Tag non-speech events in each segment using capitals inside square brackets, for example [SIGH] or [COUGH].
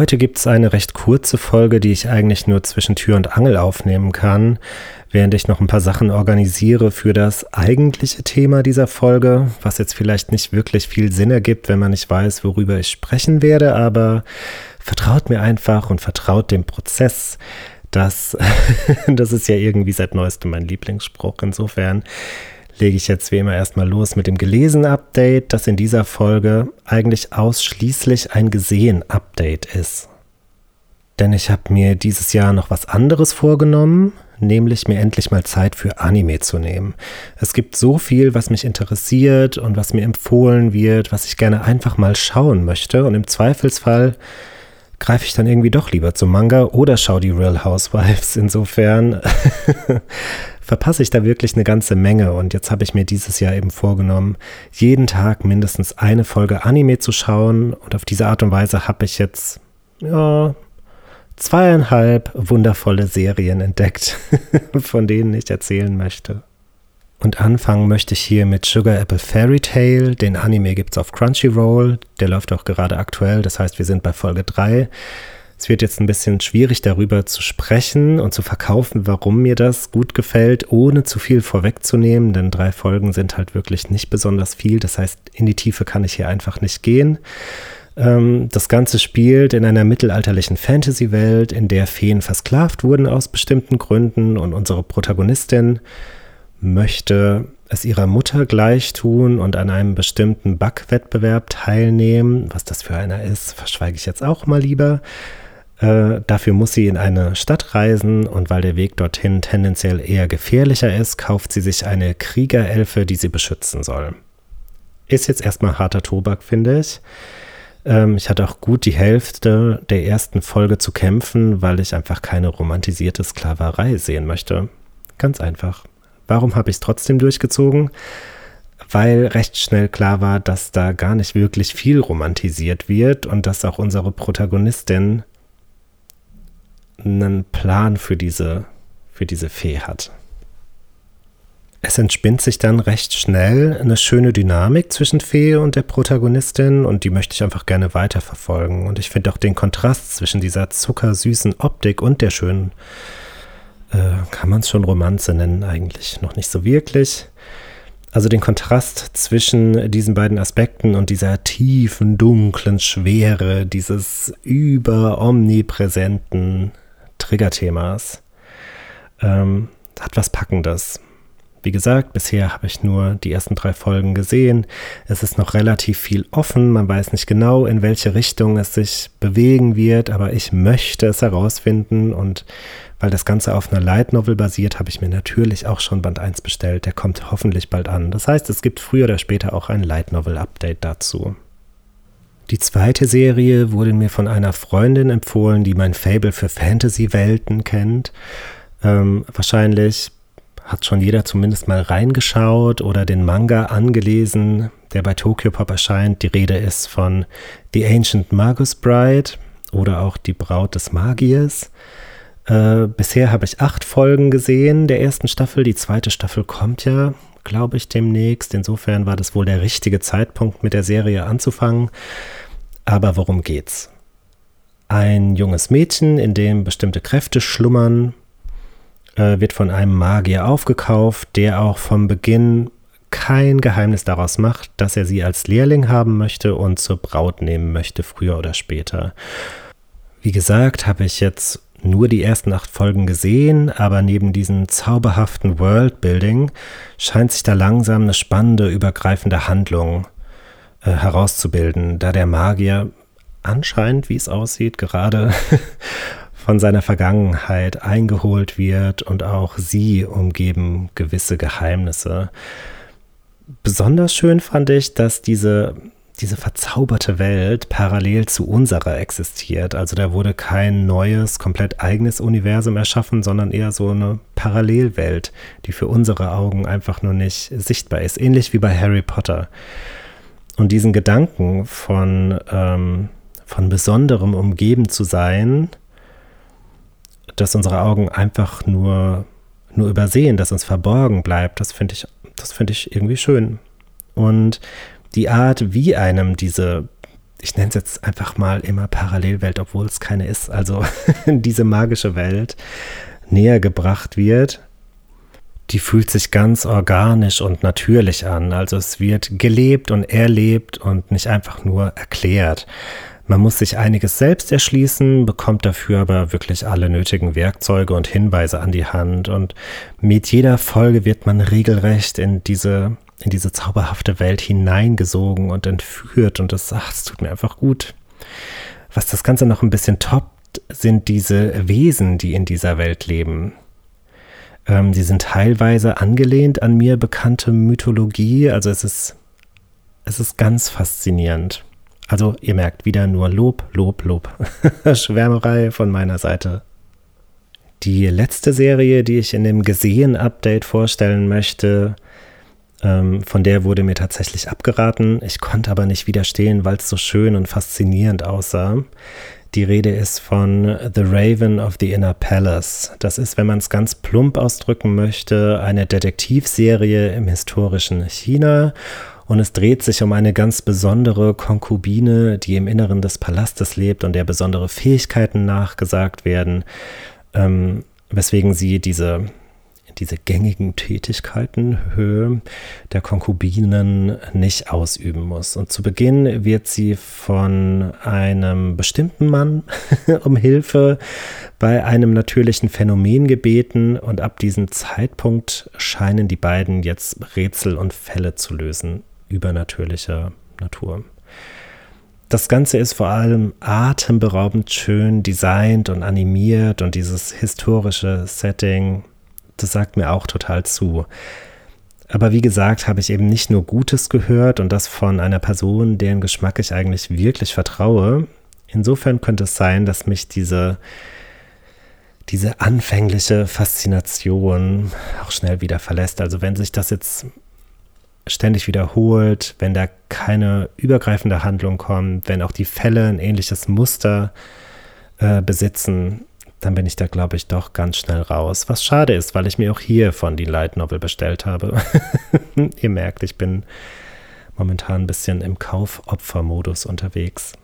Heute gibt es eine recht kurze Folge, die ich eigentlich nur zwischen Tür und Angel aufnehmen kann, während ich noch ein paar Sachen organisiere für das eigentliche Thema dieser Folge, was jetzt vielleicht nicht wirklich viel Sinn ergibt, wenn man nicht weiß, worüber ich sprechen werde, aber vertraut mir einfach und vertraut dem Prozess. Das, [LAUGHS] das ist ja irgendwie seit neuestem mein Lieblingsspruch. Insofern lege ich jetzt wie immer erstmal los mit dem Gelesen-Update, das in dieser Folge eigentlich ausschließlich ein Gesehen-Update ist. Denn ich habe mir dieses Jahr noch was anderes vorgenommen, nämlich mir endlich mal Zeit für Anime zu nehmen. Es gibt so viel, was mich interessiert und was mir empfohlen wird, was ich gerne einfach mal schauen möchte. Und im Zweifelsfall greife ich dann irgendwie doch lieber zum Manga oder schaue die Real Housewives. [LAUGHS] Insofern verpasse ich da wirklich eine ganze Menge. Und jetzt habe ich mir dieses Jahr eben vorgenommen, jeden Tag mindestens eine Folge Anime zu schauen. Und auf diese Art und Weise habe ich jetzt, ja, zweieinhalb wundervolle Serien entdeckt, [LAUGHS] von denen ich erzählen möchte. Und anfangen möchte ich hier mit Sugar Apple Fairy Tale. Den Anime gibt es auf Crunchyroll. Der läuft auch gerade aktuell. Das heißt, wir sind bei Folge 3. Es wird jetzt ein bisschen schwierig darüber zu sprechen und zu verkaufen, warum mir das gut gefällt, ohne zu viel vorwegzunehmen, denn drei Folgen sind halt wirklich nicht besonders viel. Das heißt, in die Tiefe kann ich hier einfach nicht gehen. Ähm, das Ganze spielt in einer mittelalterlichen Fantasy-Welt, in der Feen versklavt wurden aus bestimmten Gründen und unsere Protagonistin möchte es ihrer Mutter gleich tun und an einem bestimmten Backwettbewerb teilnehmen. Was das für einer ist, verschweige ich jetzt auch mal lieber. Äh, dafür muss sie in eine Stadt reisen und weil der Weg dorthin tendenziell eher gefährlicher ist, kauft sie sich eine Kriegerelfe, die sie beschützen soll. Ist jetzt erstmal harter Tobak, finde ich. Ähm, ich hatte auch gut die Hälfte der ersten Folge zu kämpfen, weil ich einfach keine romantisierte Sklaverei sehen möchte. Ganz einfach. Warum habe ich es trotzdem durchgezogen? Weil recht schnell klar war, dass da gar nicht wirklich viel romantisiert wird und dass auch unsere Protagonistin einen Plan für diese, für diese Fee hat. Es entspinnt sich dann recht schnell eine schöne Dynamik zwischen Fee und der Protagonistin und die möchte ich einfach gerne weiterverfolgen. Und ich finde auch den Kontrast zwischen dieser zuckersüßen Optik und der schönen äh, kann man es schon Romanze nennen, eigentlich noch nicht so wirklich. Also den Kontrast zwischen diesen beiden Aspekten und dieser tiefen, dunklen Schwere dieses überomnipräsenten Triggerthemas ähm, hat was Packendes. Wie gesagt, bisher habe ich nur die ersten drei Folgen gesehen. Es ist noch relativ viel offen. Man weiß nicht genau, in welche Richtung es sich bewegen wird, aber ich möchte es herausfinden. Und weil das Ganze auf einer Light Novel basiert, habe ich mir natürlich auch schon Band 1 bestellt. Der kommt hoffentlich bald an. Das heißt, es gibt früher oder später auch ein Light Novel Update dazu. Die zweite Serie wurde mir von einer Freundin empfohlen, die mein Fable für Fantasy-Welten kennt. Ähm, wahrscheinlich hat schon jeder zumindest mal reingeschaut oder den Manga angelesen, der bei Tokyo Pop erscheint. Die Rede ist von The Ancient Magus Bride oder auch Die Braut des Magiers. Äh, bisher habe ich acht Folgen gesehen der ersten Staffel. Die zweite Staffel kommt ja, glaube ich, demnächst. Insofern war das wohl der richtige Zeitpunkt, mit der Serie anzufangen. Aber worum geht's? Ein junges Mädchen, in dem bestimmte Kräfte schlummern, äh, wird von einem Magier aufgekauft, der auch vom Beginn kein Geheimnis daraus macht, dass er sie als Lehrling haben möchte und zur Braut nehmen möchte, früher oder später. Wie gesagt, habe ich jetzt nur die ersten acht Folgen gesehen, aber neben diesem zauberhaften Worldbuilding scheint sich da langsam eine spannende, übergreifende Handlung äh, herauszubilden, da der Magier anscheinend, wie es aussieht, gerade [LAUGHS] von seiner Vergangenheit eingeholt wird und auch sie umgeben gewisse Geheimnisse. Besonders schön fand ich, dass diese, diese verzauberte Welt parallel zu unserer existiert. Also da wurde kein neues, komplett eigenes Universum erschaffen, sondern eher so eine Parallelwelt, die für unsere Augen einfach nur nicht sichtbar ist. Ähnlich wie bei Harry Potter. Und diesen Gedanken von, ähm, von Besonderem umgeben zu sein, dass unsere Augen einfach nur, nur übersehen, dass uns verborgen bleibt, das finde ich, das finde ich irgendwie schön. Und die Art, wie einem diese, ich nenne es jetzt einfach mal immer Parallelwelt, obwohl es keine ist, also [LAUGHS] diese magische Welt näher gebracht wird, die fühlt sich ganz organisch und natürlich an. Also es wird gelebt und erlebt und nicht einfach nur erklärt. Man muss sich einiges selbst erschließen, bekommt dafür aber wirklich alle nötigen Werkzeuge und Hinweise an die Hand. Und mit jeder Folge wird man regelrecht in diese in diese zauberhafte Welt hineingesogen und entführt und das, ach, es tut mir einfach gut. Was das Ganze noch ein bisschen toppt, sind diese Wesen, die in dieser Welt leben. Ähm, die sind teilweise angelehnt an mir bekannte Mythologie, also es ist, es ist ganz faszinierend. Also ihr merkt wieder nur Lob, Lob, Lob. [LAUGHS] Schwärmerei von meiner Seite. Die letzte Serie, die ich in dem Gesehen-Update vorstellen möchte, ähm, von der wurde mir tatsächlich abgeraten. Ich konnte aber nicht widerstehen, weil es so schön und faszinierend aussah. Die Rede ist von The Raven of the Inner Palace. Das ist, wenn man es ganz plump ausdrücken möchte, eine Detektivserie im historischen China. Und es dreht sich um eine ganz besondere Konkubine, die im Inneren des Palastes lebt und der besondere Fähigkeiten nachgesagt werden, ähm, weswegen sie diese diese gängigen Tätigkeiten Höhe der Konkubinen nicht ausüben muss. Und zu Beginn wird sie von einem bestimmten Mann [LAUGHS] um Hilfe bei einem natürlichen Phänomen gebeten und ab diesem Zeitpunkt scheinen die beiden jetzt Rätsel und Fälle zu lösen übernatürlicher Natur. Das Ganze ist vor allem atemberaubend schön designt und animiert und dieses historische Setting das sagt mir auch total zu. Aber wie gesagt, habe ich eben nicht nur Gutes gehört und das von einer Person, deren Geschmack ich eigentlich wirklich vertraue. Insofern könnte es sein, dass mich diese, diese anfängliche Faszination auch schnell wieder verlässt. Also wenn sich das jetzt ständig wiederholt, wenn da keine übergreifende Handlung kommt, wenn auch die Fälle ein ähnliches Muster äh, besitzen, dann bin ich da, glaube ich, doch ganz schnell raus. Was schade ist, weil ich mir auch hier von die Light Novel bestellt habe. [LAUGHS] Ihr merkt, ich bin momentan ein bisschen im Kaufopfermodus unterwegs.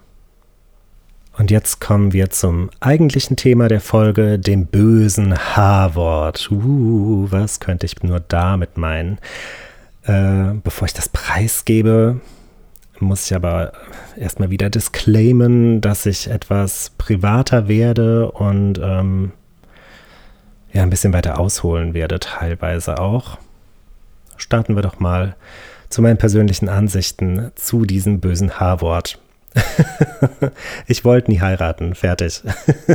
Und jetzt kommen wir zum eigentlichen Thema der Folge, dem bösen H-Wort. Uh, was könnte ich nur damit meinen? Äh, bevor ich das preisgebe, muss ich aber erstmal wieder disclaimen, dass ich etwas privater werde und ähm, ja, ein bisschen weiter ausholen werde, teilweise auch. Starten wir doch mal zu meinen persönlichen Ansichten zu diesem bösen H-Wort. [LAUGHS] ich wollte nie heiraten, fertig.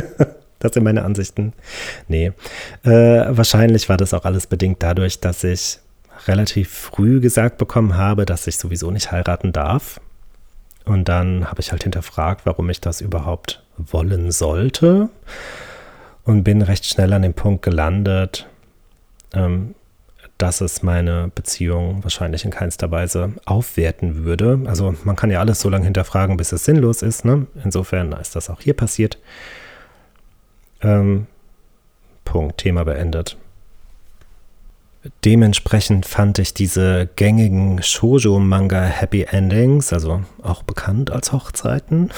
[LAUGHS] das sind meine Ansichten. Nee, äh, wahrscheinlich war das auch alles bedingt dadurch, dass ich relativ früh gesagt bekommen habe, dass ich sowieso nicht heiraten darf. Und dann habe ich halt hinterfragt, warum ich das überhaupt wollen sollte. Und bin recht schnell an dem Punkt gelandet, ähm, dass es meine Beziehung wahrscheinlich in keinster Weise aufwerten würde. Also man kann ja alles so lange hinterfragen, bis es sinnlos ist. Ne? Insofern ist das auch hier passiert. Ähm, Punkt, Thema beendet. Dementsprechend fand ich diese gängigen Shoujo-Manga Happy Endings, also auch bekannt als Hochzeiten,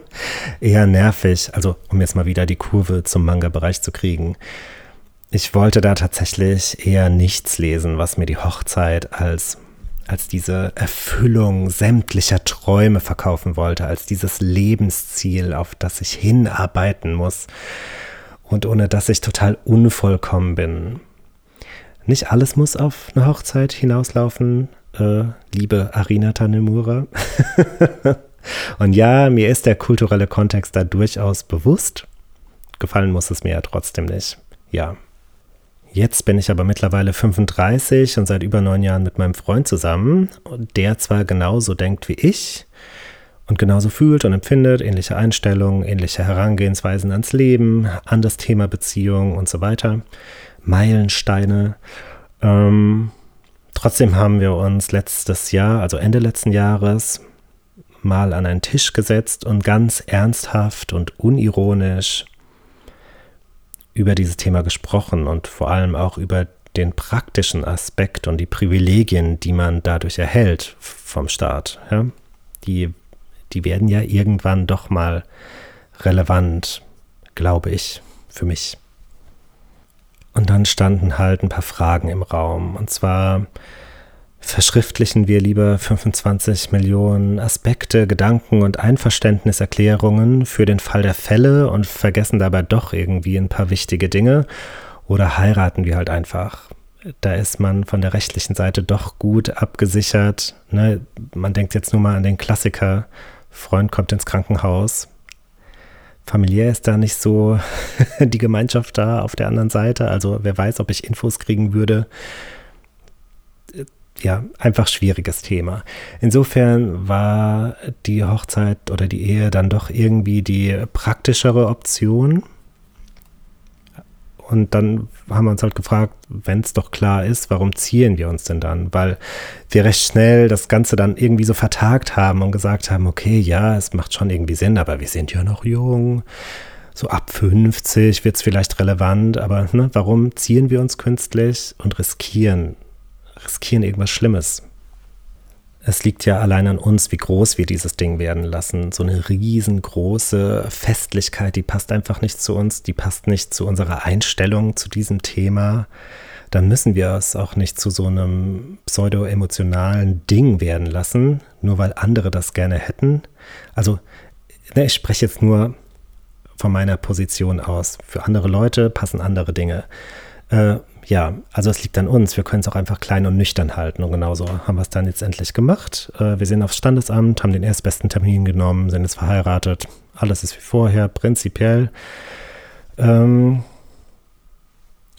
[LAUGHS] eher nervig. Also, um jetzt mal wieder die Kurve zum Manga-Bereich zu kriegen. Ich wollte da tatsächlich eher nichts lesen, was mir die Hochzeit als, als diese Erfüllung sämtlicher Träume verkaufen wollte, als dieses Lebensziel, auf das ich hinarbeiten muss und ohne das ich total unvollkommen bin. Nicht alles muss auf eine Hochzeit hinauslaufen, äh, liebe Arina Tanemura. [LAUGHS] Und ja, mir ist der kulturelle Kontext da durchaus bewusst. Gefallen muss es mir ja trotzdem nicht. Ja. Jetzt bin ich aber mittlerweile 35 und seit über neun Jahren mit meinem Freund zusammen, der zwar genauso denkt wie ich, und genauso fühlt und empfindet, ähnliche Einstellungen, ähnliche Herangehensweisen ans Leben, an das Thema Beziehung und so weiter. Meilensteine. Ähm, trotzdem haben wir uns letztes Jahr, also Ende letzten Jahres, mal an einen Tisch gesetzt und ganz ernsthaft und unironisch über dieses Thema gesprochen und vor allem auch über den praktischen Aspekt und die Privilegien, die man dadurch erhält vom Staat. Ja? Die, die werden ja irgendwann doch mal relevant, glaube ich, für mich. Und dann standen halt ein paar Fragen im Raum. Und zwar verschriftlichen wir lieber 25 Millionen Aspekte, Gedanken und Einverständniserklärungen für den Fall der Fälle und vergessen dabei doch irgendwie ein paar wichtige Dinge oder heiraten wir halt einfach. Da ist man von der rechtlichen Seite doch gut abgesichert. Ne? Man denkt jetzt nur mal an den Klassiker, Freund kommt ins Krankenhaus. Familiär ist da nicht so [LAUGHS] die Gemeinschaft da auf der anderen Seite. Also wer weiß, ob ich Infos kriegen würde. Ja, einfach schwieriges Thema. Insofern war die Hochzeit oder die Ehe dann doch irgendwie die praktischere Option und dann haben wir uns halt gefragt, wenn es doch klar ist, warum ziehen wir uns denn dann? Weil wir recht schnell das Ganze dann irgendwie so vertagt haben und gesagt haben, okay, ja, es macht schon irgendwie Sinn, aber wir sind ja noch jung. So ab 50 wird es vielleicht relevant, aber ne, warum ziehen wir uns künstlich und riskieren, riskieren irgendwas Schlimmes? Es liegt ja allein an uns, wie groß wir dieses Ding werden lassen. So eine riesengroße Festlichkeit, die passt einfach nicht zu uns, die passt nicht zu unserer Einstellung zu diesem Thema. Dann müssen wir es auch nicht zu so einem pseudo-emotionalen Ding werden lassen, nur weil andere das gerne hätten. Also, ne, ich spreche jetzt nur von meiner Position aus. Für andere Leute passen andere Dinge. Äh, ja, also es liegt an uns. Wir können es auch einfach klein und nüchtern halten. Und genauso haben wir es dann jetzt endlich gemacht. Äh, wir sind aufs Standesamt, haben den erstbesten Termin genommen, sind jetzt verheiratet. Alles ist wie vorher, prinzipiell. Ähm,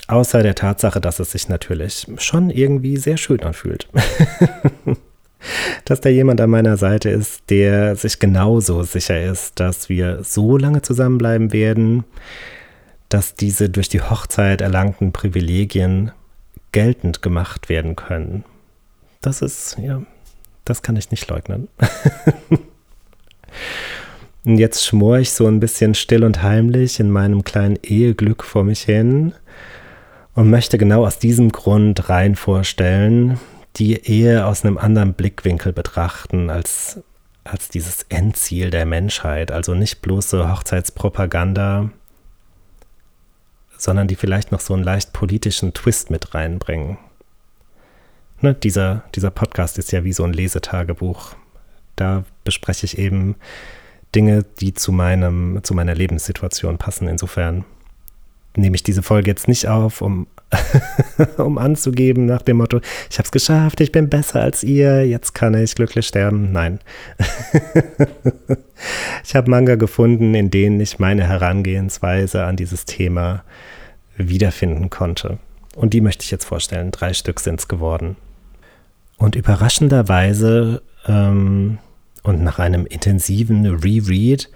außer der Tatsache, dass es sich natürlich schon irgendwie sehr schön anfühlt. [LAUGHS] dass da jemand an meiner Seite ist, der sich genauso sicher ist, dass wir so lange zusammenbleiben werden, dass diese durch die Hochzeit erlangten Privilegien geltend gemacht werden können. Das ist, ja, das kann ich nicht leugnen. [LAUGHS] und jetzt schmor ich so ein bisschen still und heimlich in meinem kleinen Eheglück vor mich hin und möchte genau aus diesem Grund rein vorstellen, die Ehe aus einem anderen Blickwinkel betrachten als, als dieses Endziel der Menschheit. Also nicht bloße Hochzeitspropaganda, sondern die vielleicht noch so einen leicht politischen Twist mit reinbringen. Ne, dieser, dieser Podcast ist ja wie so ein Lesetagebuch. Da bespreche ich eben Dinge, die zu, meinem, zu meiner Lebenssituation passen. Insofern nehme ich diese Folge jetzt nicht auf, um, [LAUGHS] um anzugeben nach dem Motto, ich habe es geschafft, ich bin besser als ihr, jetzt kann ich glücklich sterben. Nein. [LAUGHS] ich habe Manga gefunden, in denen ich meine Herangehensweise an dieses Thema wiederfinden konnte. Und die möchte ich jetzt vorstellen. Drei Stück sind es geworden. Und überraschenderweise ähm, und nach einem intensiven Reread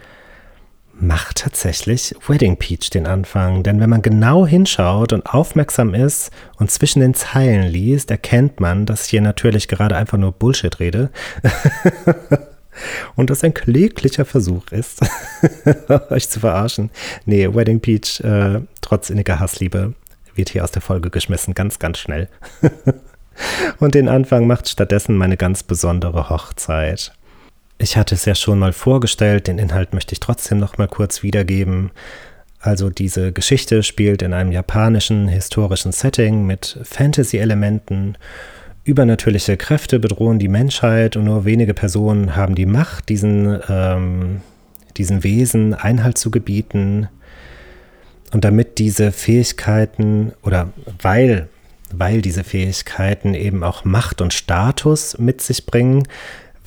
macht tatsächlich Wedding Peach den Anfang. Denn wenn man genau hinschaut und aufmerksam ist und zwischen den Zeilen liest, erkennt man, dass ich hier natürlich gerade einfach nur Bullshit rede. [LAUGHS] und das ein kläglicher Versuch ist, [LAUGHS] euch zu verarschen. Nee, Wedding Peach, äh, trotz inniger Hassliebe, wird hier aus der Folge geschmissen, ganz, ganz schnell. [LAUGHS] und den Anfang macht stattdessen meine ganz besondere Hochzeit. Ich hatte es ja schon mal vorgestellt, den Inhalt möchte ich trotzdem noch mal kurz wiedergeben. Also diese Geschichte spielt in einem japanischen historischen Setting mit Fantasy-Elementen. Übernatürliche Kräfte bedrohen die Menschheit und nur wenige Personen haben die Macht, diesen, ähm, diesen Wesen Einhalt zu gebieten. Und damit diese Fähigkeiten oder weil, weil diese Fähigkeiten eben auch Macht und Status mit sich bringen,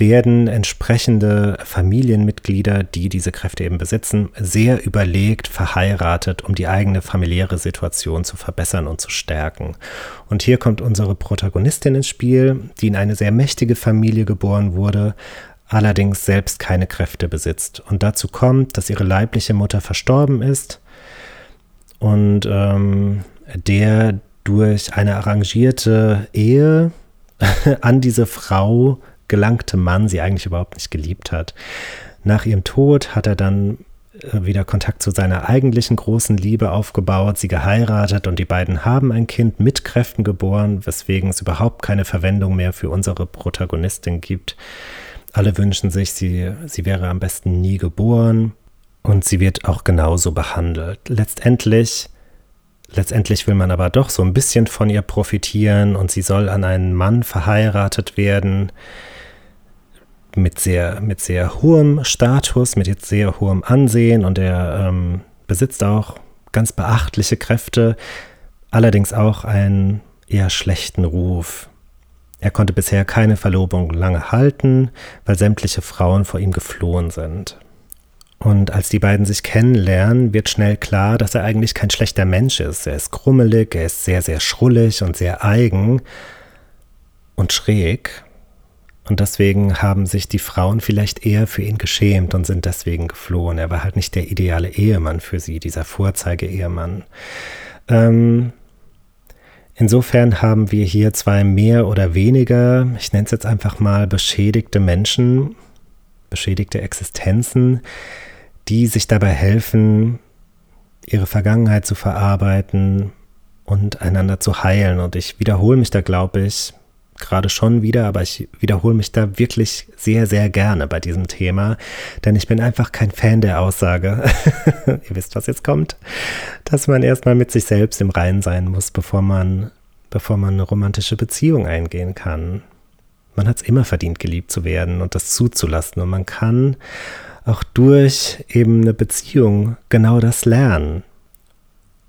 werden entsprechende Familienmitglieder, die diese Kräfte eben besitzen, sehr überlegt verheiratet, um die eigene familiäre Situation zu verbessern und zu stärken. Und hier kommt unsere Protagonistin ins Spiel, die in eine sehr mächtige Familie geboren wurde, allerdings selbst keine Kräfte besitzt. Und dazu kommt, dass ihre leibliche Mutter verstorben ist und ähm, der durch eine arrangierte Ehe [LAUGHS] an diese Frau gelangte Mann sie eigentlich überhaupt nicht geliebt hat. Nach ihrem Tod hat er dann äh, wieder Kontakt zu seiner eigentlichen großen Liebe aufgebaut, sie geheiratet und die beiden haben ein Kind mit Kräften geboren, weswegen es überhaupt keine Verwendung mehr für unsere Protagonistin gibt. Alle wünschen sich, sie, sie wäre am besten nie geboren und sie wird auch genauso behandelt. Letztendlich, letztendlich will man aber doch so ein bisschen von ihr profitieren und sie soll an einen Mann verheiratet werden mit sehr, mit sehr hohem Status, mit sehr hohem Ansehen und er ähm, besitzt auch ganz beachtliche Kräfte, allerdings auch einen eher schlechten Ruf. Er konnte bisher keine Verlobung lange halten, weil sämtliche Frauen vor ihm geflohen sind. Und als die beiden sich kennenlernen, wird schnell klar, dass er eigentlich kein schlechter Mensch ist. Er ist krummelig, er ist sehr, sehr schrullig und sehr eigen und schräg. Und deswegen haben sich die Frauen vielleicht eher für ihn geschämt und sind deswegen geflohen. Er war halt nicht der ideale Ehemann für sie, dieser Vorzeige-Ehemann. Ähm, Insofern haben wir hier zwei mehr oder weniger, ich nenne es jetzt einfach mal beschädigte Menschen, beschädigte Existenzen, die sich dabei helfen, ihre Vergangenheit zu verarbeiten und einander zu heilen. Und ich wiederhole mich da, glaube ich, gerade schon wieder, aber ich wiederhole mich da wirklich sehr, sehr gerne bei diesem Thema, denn ich bin einfach kein Fan der Aussage, [LAUGHS] ihr wisst, was jetzt kommt, dass man erstmal mit sich selbst im Reinen sein muss, bevor man, bevor man eine romantische Beziehung eingehen kann. Man hat es immer verdient, geliebt zu werden und das zuzulassen und man kann auch durch eben eine Beziehung genau das lernen.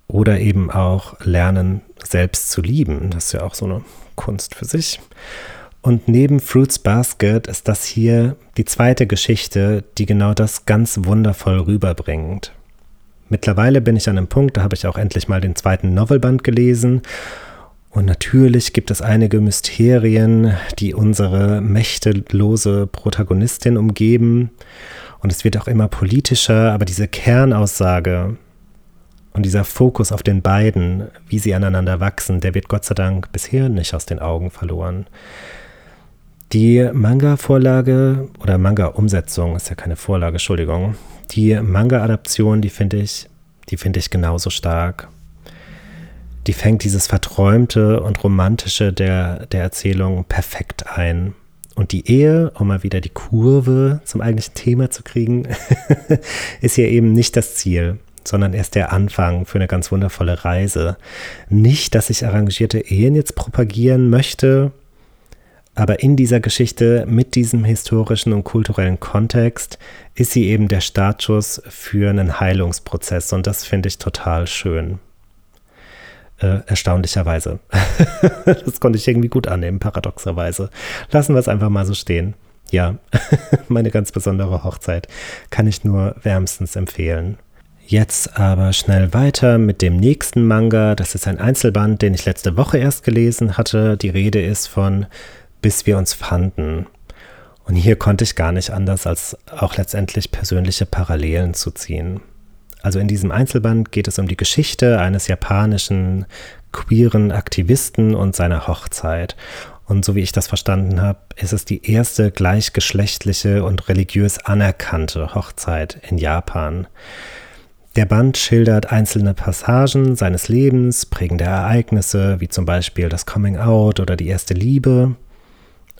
Oder eben auch lernen, selbst zu lieben. Das ist ja auch so eine Kunst für sich. Und neben Fruits Basket ist das hier die zweite Geschichte, die genau das ganz wundervoll rüberbringt. Mittlerweile bin ich an einem Punkt, da habe ich auch endlich mal den zweiten Novelband gelesen. Und natürlich gibt es einige Mysterien, die unsere mächtelose Protagonistin umgeben. Und es wird auch immer politischer, aber diese Kernaussage, und dieser Fokus auf den beiden, wie sie aneinander wachsen, der wird Gott sei Dank bisher nicht aus den Augen verloren. Die Manga-Vorlage oder Manga-Umsetzung ist ja keine Vorlage, Entschuldigung. Die Manga-Adaption, die finde ich, die finde ich genauso stark. Die fängt dieses Verträumte und Romantische der, der Erzählung perfekt ein. Und die Ehe, um mal wieder die Kurve zum eigentlichen Thema zu kriegen, [LAUGHS] ist hier eben nicht das Ziel sondern erst der Anfang für eine ganz wundervolle Reise. Nicht, dass ich arrangierte Ehen jetzt propagieren möchte, aber in dieser Geschichte mit diesem historischen und kulturellen Kontext ist sie eben der Startschuss für einen Heilungsprozess und das finde ich total schön. Äh, erstaunlicherweise. [LAUGHS] das konnte ich irgendwie gut annehmen, paradoxerweise. Lassen wir es einfach mal so stehen. Ja, [LAUGHS] meine ganz besondere Hochzeit kann ich nur wärmstens empfehlen. Jetzt aber schnell weiter mit dem nächsten Manga. Das ist ein Einzelband, den ich letzte Woche erst gelesen hatte. Die Rede ist von Bis wir uns fanden. Und hier konnte ich gar nicht anders, als auch letztendlich persönliche Parallelen zu ziehen. Also in diesem Einzelband geht es um die Geschichte eines japanischen queeren Aktivisten und seiner Hochzeit. Und so wie ich das verstanden habe, ist es die erste gleichgeschlechtliche und religiös anerkannte Hochzeit in Japan. Der Band schildert einzelne Passagen seines Lebens, prägende Ereignisse, wie zum Beispiel das Coming Out oder die erste Liebe.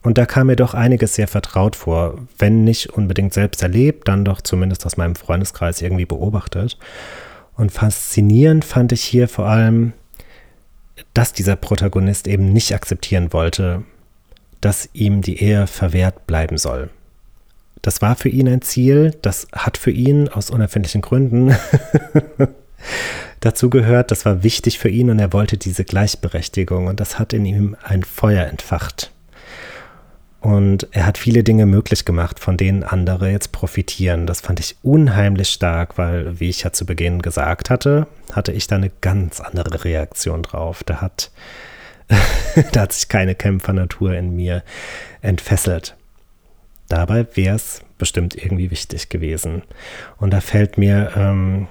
Und da kam mir doch einiges sehr vertraut vor, wenn nicht unbedingt selbst erlebt, dann doch zumindest aus meinem Freundeskreis irgendwie beobachtet. Und faszinierend fand ich hier vor allem, dass dieser Protagonist eben nicht akzeptieren wollte, dass ihm die Ehe verwehrt bleiben soll. Das war für ihn ein Ziel, das hat für ihn aus unerfindlichen Gründen [LAUGHS] dazu gehört, das war wichtig für ihn und er wollte diese Gleichberechtigung und das hat in ihm ein Feuer entfacht. Und er hat viele Dinge möglich gemacht, von denen andere jetzt profitieren. Das fand ich unheimlich stark, weil, wie ich ja zu Beginn gesagt hatte, hatte ich da eine ganz andere Reaktion drauf. Da hat, [LAUGHS] da hat sich keine Kämpfernatur in mir entfesselt. Dabei wäre es bestimmt irgendwie wichtig gewesen. Und da fällt mir, ähm,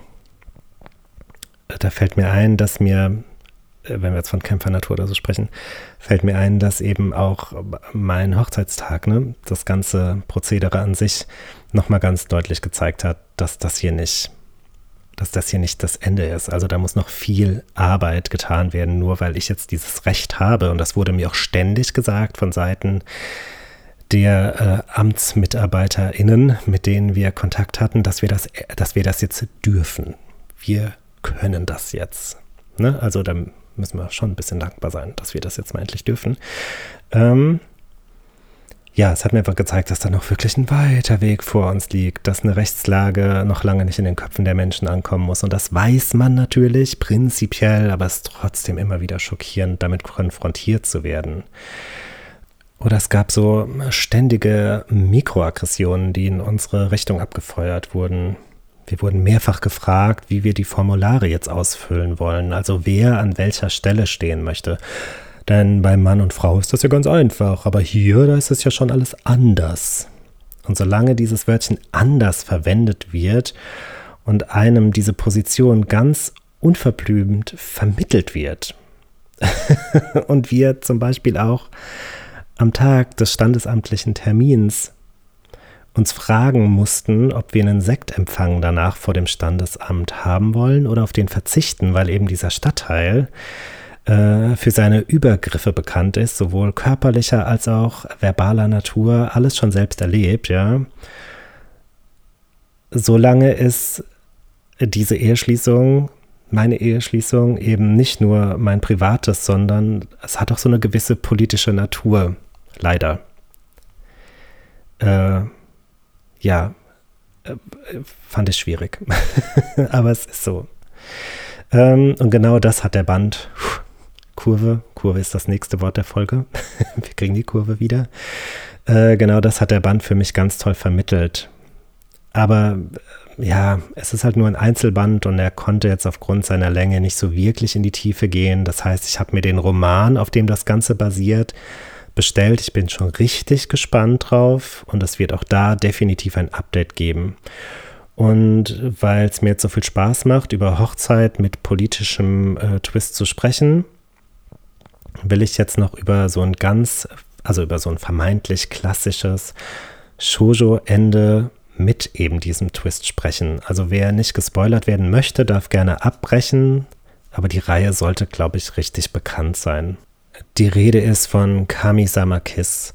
da fällt mir ein, dass mir, äh, wenn wir jetzt von Kämpfernatur oder so sprechen, fällt mir ein, dass eben auch mein Hochzeitstag, ne, das ganze Prozedere an sich nochmal ganz deutlich gezeigt hat, dass das hier nicht dass das hier nicht das Ende ist. Also da muss noch viel Arbeit getan werden, nur weil ich jetzt dieses Recht habe. Und das wurde mir auch ständig gesagt von Seiten der äh, AmtsmitarbeiterInnen, mit denen wir Kontakt hatten, dass wir das, dass wir das jetzt dürfen. Wir können das jetzt. Ne? Also da müssen wir schon ein bisschen dankbar sein, dass wir das jetzt mal endlich dürfen. Ähm, ja, es hat mir einfach gezeigt, dass da noch wirklich ein weiter Weg vor uns liegt, dass eine Rechtslage noch lange nicht in den Köpfen der Menschen ankommen muss. Und das weiß man natürlich prinzipiell, aber es ist trotzdem immer wieder schockierend, damit konfrontiert zu werden. Oder es gab so ständige Mikroaggressionen, die in unsere Richtung abgefeuert wurden. Wir wurden mehrfach gefragt, wie wir die Formulare jetzt ausfüllen wollen, also wer an welcher Stelle stehen möchte. Denn bei Mann und Frau ist das ja ganz einfach, aber hier, da ist es ja schon alles anders. Und solange dieses Wörtchen anders verwendet wird und einem diese Position ganz unverblümt vermittelt wird, [LAUGHS] und wir zum Beispiel auch am Tag des standesamtlichen Termins uns fragen mussten, ob wir einen Sektempfang danach vor dem Standesamt haben wollen oder auf den verzichten, weil eben dieser Stadtteil äh, für seine Übergriffe bekannt ist, sowohl körperlicher als auch verbaler Natur, alles schon selbst erlebt, ja. Solange ist diese Eheschließung, meine Eheschließung eben nicht nur mein privates, sondern es hat auch so eine gewisse politische Natur, leider. Äh, ja, äh, fand ich schwierig. [LAUGHS] Aber es ist so. Ähm, und genau das hat der Band. Kurve, Kurve ist das nächste Wort der Folge. [LAUGHS] Wir kriegen die Kurve wieder. Äh, genau das hat der Band für mich ganz toll vermittelt. Aber äh, ja, es ist halt nur ein Einzelband und er konnte jetzt aufgrund seiner Länge nicht so wirklich in die Tiefe gehen. Das heißt, ich habe mir den Roman, auf dem das Ganze basiert, bestellt. Ich bin schon richtig gespannt drauf und es wird auch da definitiv ein Update geben. Und weil es mir jetzt so viel Spaß macht, über Hochzeit mit politischem äh, Twist zu sprechen, will ich jetzt noch über so ein ganz, also über so ein vermeintlich klassisches Shoujo-Ende mit eben diesem Twist sprechen. Also wer nicht gespoilert werden möchte, darf gerne abbrechen, aber die Reihe sollte, glaube ich, richtig bekannt sein. Die Rede ist von Kami-sama Kiss.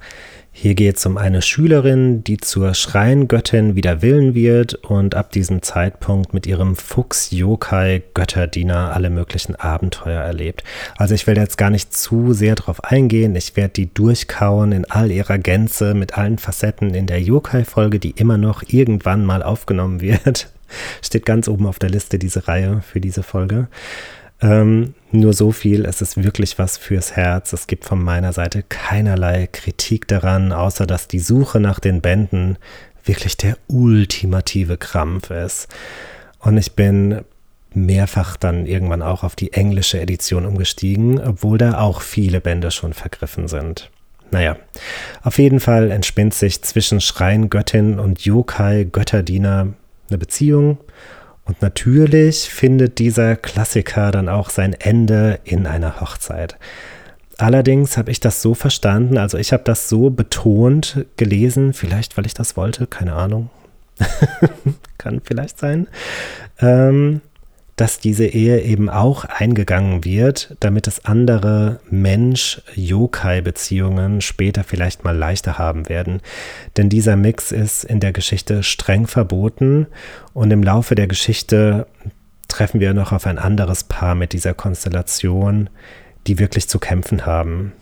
Hier geht es um eine Schülerin, die zur Schreingöttin wider Willen wird und ab diesem Zeitpunkt mit ihrem Fuchs-Yokai-Götterdiener alle möglichen Abenteuer erlebt. Also ich will jetzt gar nicht zu sehr drauf eingehen. Ich werde die durchkauen in all ihrer Gänze mit allen Facetten in der Yokai-Folge, die immer noch irgendwann mal aufgenommen [LAUGHS] wird. Steht ganz oben auf der Liste diese Reihe für diese Folge. Ähm, nur so viel, es ist wirklich was fürs Herz. Es gibt von meiner Seite keinerlei Kritik daran, außer dass die Suche nach den Bänden wirklich der ultimative Krampf ist. Und ich bin mehrfach dann irgendwann auch auf die englische Edition umgestiegen, obwohl da auch viele Bände schon vergriffen sind. Naja, auf jeden Fall entspinnt sich zwischen Schreingöttin und Yokai Götterdiener eine Beziehung und natürlich findet dieser Klassiker dann auch sein Ende in einer Hochzeit. Allerdings habe ich das so verstanden, also ich habe das so betont gelesen, vielleicht weil ich das wollte, keine Ahnung. [LAUGHS] Kann vielleicht sein. Ähm, dass diese Ehe eben auch eingegangen wird, damit es andere Mensch-Yokai-Beziehungen später vielleicht mal leichter haben werden. Denn dieser Mix ist in der Geschichte streng verboten und im Laufe der Geschichte treffen wir noch auf ein anderes Paar mit dieser Konstellation, die wirklich zu kämpfen haben.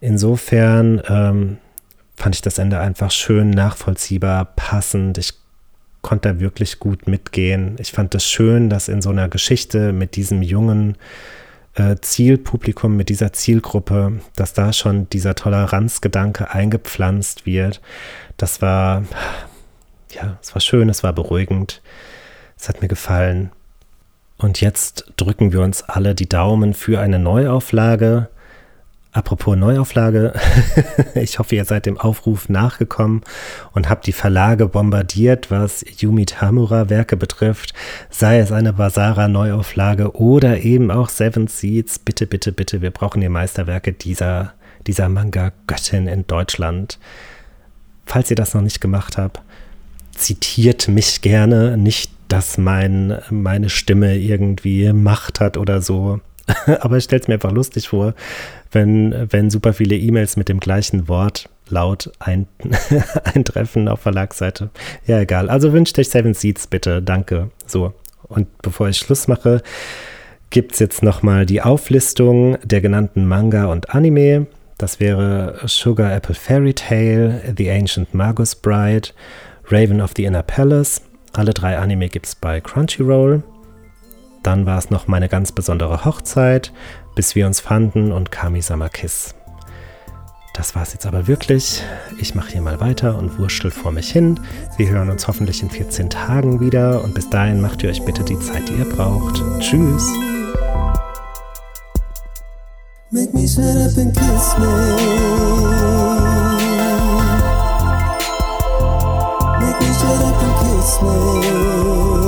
Insofern ähm, fand ich das Ende einfach schön nachvollziehbar, passend. Ich konnte da wirklich gut mitgehen. Ich fand es das schön, dass in so einer Geschichte mit diesem jungen äh, Zielpublikum, mit dieser Zielgruppe, dass da schon dieser Toleranzgedanke eingepflanzt wird. Das war, ja, es war schön, es war beruhigend. Es hat mir gefallen. Und jetzt drücken wir uns alle die Daumen für eine Neuauflage. Apropos Neuauflage, [LAUGHS] ich hoffe, ihr seid dem Aufruf nachgekommen und habt die Verlage bombardiert, was Yumi Tamura Werke betrifft, sei es eine Basara Neuauflage oder eben auch Seven Seeds. Bitte, bitte, bitte, wir brauchen die Meisterwerke dieser, dieser Manga-Göttin in Deutschland. Falls ihr das noch nicht gemacht habt, zitiert mich gerne, nicht, dass mein, meine Stimme irgendwie Macht hat oder so. [LAUGHS] Aber ich stelle es mir einfach lustig vor, wenn, wenn super viele E-Mails mit dem gleichen Wort laut ein, [LAUGHS] eintreffen auf Verlagsseite. Ja, egal. Also wünscht euch Seven Seeds bitte. Danke. So. Und bevor ich Schluss mache, gibt es jetzt nochmal die Auflistung der genannten Manga und Anime. Das wäre Sugar Apple Fairy Tale, The Ancient Magus Bride, Raven of the Inner Palace. Alle drei Anime gibt es bei Crunchyroll. Dann war es noch meine ganz besondere Hochzeit, bis wir uns fanden und Kami-sama Kiss. Das war's jetzt aber wirklich. Ich mache hier mal weiter und wurschtel vor mich hin. Wir hören uns hoffentlich in 14 Tagen wieder und bis dahin macht ihr euch bitte die Zeit, die ihr braucht. Tschüss. Make me shut up and kiss me. Make me shut up and kiss me.